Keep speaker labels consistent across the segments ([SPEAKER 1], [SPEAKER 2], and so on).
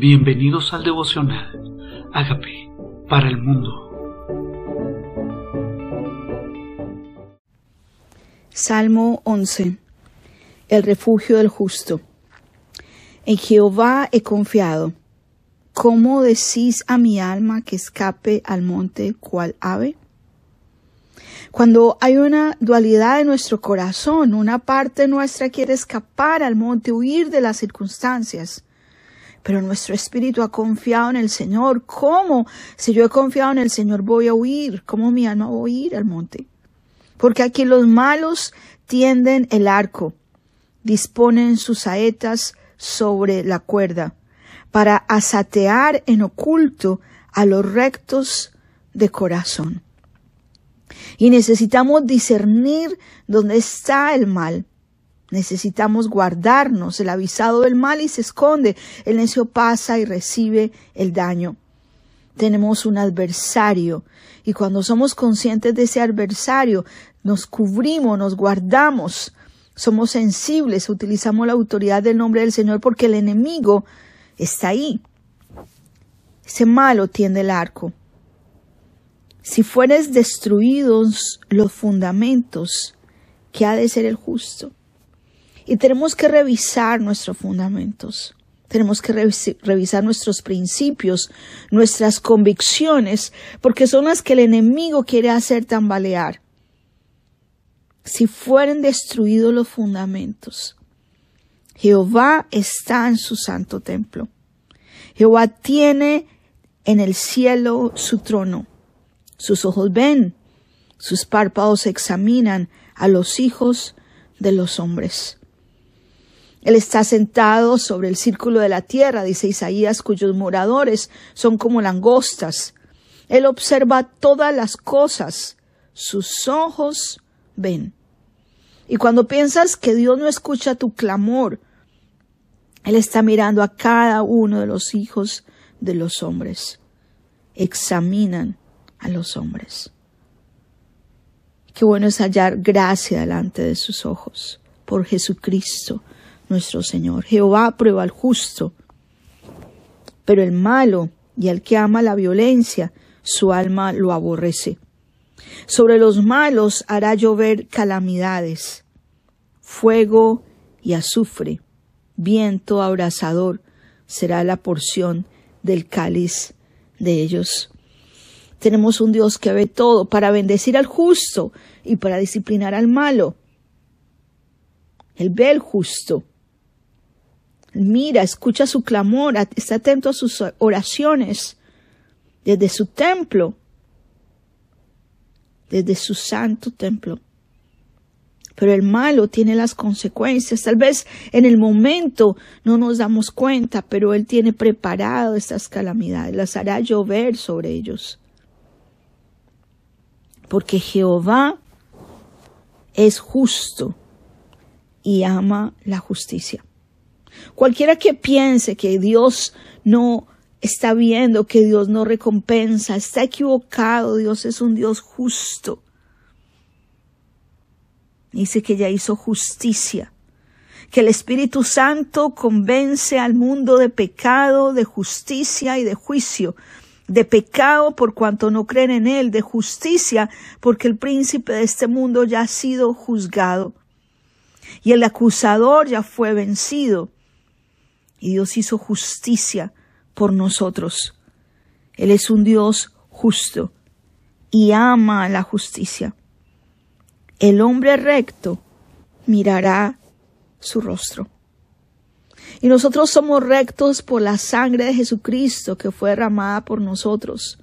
[SPEAKER 1] Bienvenidos al devocional. Hágame para el mundo.
[SPEAKER 2] Salmo 11. El refugio del justo. En Jehová he confiado. ¿Cómo decís a mi alma que escape al monte cual ave? Cuando hay una dualidad en nuestro corazón, una parte nuestra quiere escapar al monte, huir de las circunstancias pero nuestro espíritu ha confiado en el Señor. ¿Cómo? Si yo he confiado en el Señor voy a huir. ¿Cómo mi alma va a huir al monte? Porque aquí los malos tienden el arco, disponen sus saetas sobre la cuerda, para asatear en oculto a los rectos de corazón. Y necesitamos discernir dónde está el mal, Necesitamos guardarnos. El avisado del mal y se esconde. El necio pasa y recibe el daño. Tenemos un adversario y cuando somos conscientes de ese adversario, nos cubrimos, nos guardamos, somos sensibles, utilizamos la autoridad del nombre del Señor porque el enemigo está ahí. Ese malo tiende el arco. Si fueres destruidos los fundamentos, ¿qué ha de ser el justo? Y tenemos que revisar nuestros fundamentos. Tenemos que revisar nuestros principios, nuestras convicciones, porque son las que el enemigo quiere hacer tambalear. Si fueren destruidos los fundamentos, Jehová está en su santo templo. Jehová tiene en el cielo su trono. Sus ojos ven, sus párpados examinan a los hijos de los hombres. Él está sentado sobre el círculo de la tierra, dice Isaías, cuyos moradores son como langostas. Él observa todas las cosas, sus ojos ven. Y cuando piensas que Dios no escucha tu clamor, Él está mirando a cada uno de los hijos de los hombres. Examinan a los hombres. Qué bueno es hallar gracia delante de sus ojos por Jesucristo nuestro Señor. Jehová prueba al justo, pero el malo y al que ama la violencia, su alma lo aborrece. Sobre los malos hará llover calamidades, fuego y azufre, viento abrasador será la porción del cáliz de ellos. Tenemos un Dios que ve todo para bendecir al justo y para disciplinar al malo. Él ve el justo mira, escucha su clamor, está atento a sus oraciones desde su templo, desde su santo templo. Pero el malo tiene las consecuencias. Tal vez en el momento no nos damos cuenta, pero Él tiene preparado estas calamidades, las hará llover sobre ellos. Porque Jehová es justo y ama la justicia. Cualquiera que piense que Dios no está viendo, que Dios no recompensa, está equivocado. Dios es un Dios justo. Dice que ya hizo justicia, que el Espíritu Santo convence al mundo de pecado, de justicia y de juicio, de pecado por cuanto no creen en Él, de justicia porque el príncipe de este mundo ya ha sido juzgado y el acusador ya fue vencido y Dios hizo justicia por nosotros. Él es un Dios justo y ama la justicia. El hombre recto mirará su rostro. Y nosotros somos rectos por la sangre de Jesucristo que fue derramada por nosotros.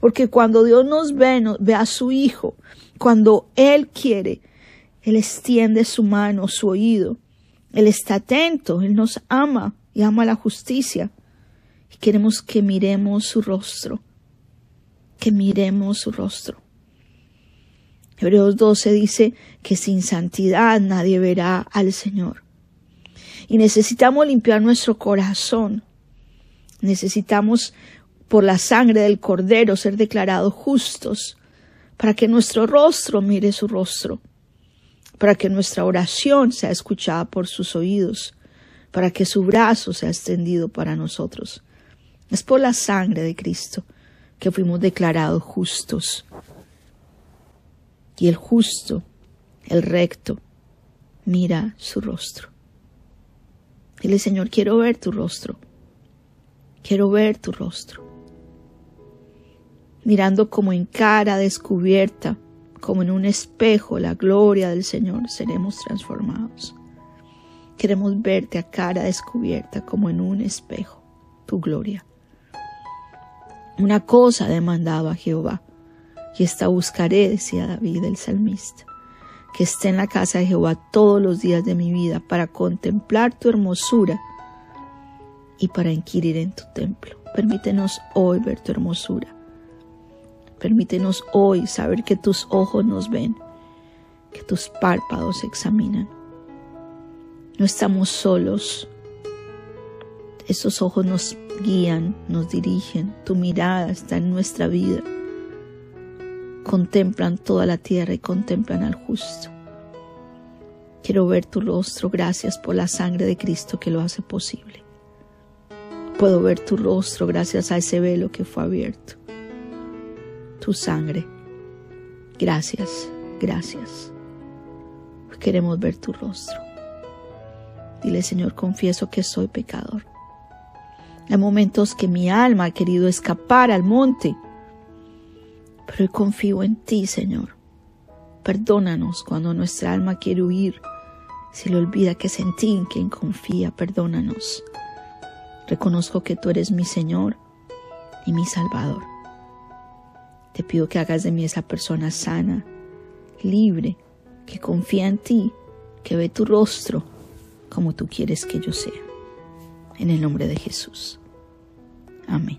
[SPEAKER 2] Porque cuando Dios nos ve, ve a su Hijo. Cuando Él quiere, Él extiende su mano, su oído. Él está atento, Él nos ama y ama la justicia. Y queremos que miremos su rostro, que miremos su rostro. Hebreos 12 dice que sin santidad nadie verá al Señor. Y necesitamos limpiar nuestro corazón. Necesitamos, por la sangre del Cordero, ser declarados justos, para que nuestro rostro mire su rostro, para que nuestra oración sea escuchada por sus oídos, para que su brazo sea extendido para nosotros. Es por la sangre de Cristo que fuimos declarados justos. Y el justo, el recto, mira su rostro. Dile, Señor, quiero ver tu rostro. Quiero ver tu rostro. Mirando como en cara descubierta, como en un espejo, la gloria del Señor, seremos transformados. Queremos verte a cara descubierta como en un espejo, tu gloria. Una cosa demandaba Jehová, y esta buscaré, decía David el salmista, que esté en la casa de Jehová todos los días de mi vida para contemplar tu hermosura y para inquirir en tu templo. Permítenos hoy ver tu hermosura. Permítenos hoy saber que tus ojos nos ven, que tus párpados examinan no estamos solos. Esos ojos nos guían, nos dirigen. Tu mirada está en nuestra vida. Contemplan toda la tierra y contemplan al justo. Quiero ver tu rostro. Gracias por la sangre de Cristo que lo hace posible. Puedo ver tu rostro gracias a ese velo que fue abierto. Tu sangre. Gracias, gracias. Queremos ver tu rostro. Dile, Señor, confieso que soy pecador. Hay momentos que mi alma ha querido escapar al monte, pero hoy confío en ti, Señor. Perdónanos cuando nuestra alma quiere huir. Si le olvida que es en ti en quien confía, perdónanos. Reconozco que tú eres mi Señor y mi Salvador. Te pido que hagas de mí esa persona sana, libre, que confía en ti, que ve tu rostro como tú quieres que yo sea. En el nombre de Jesús. Amén.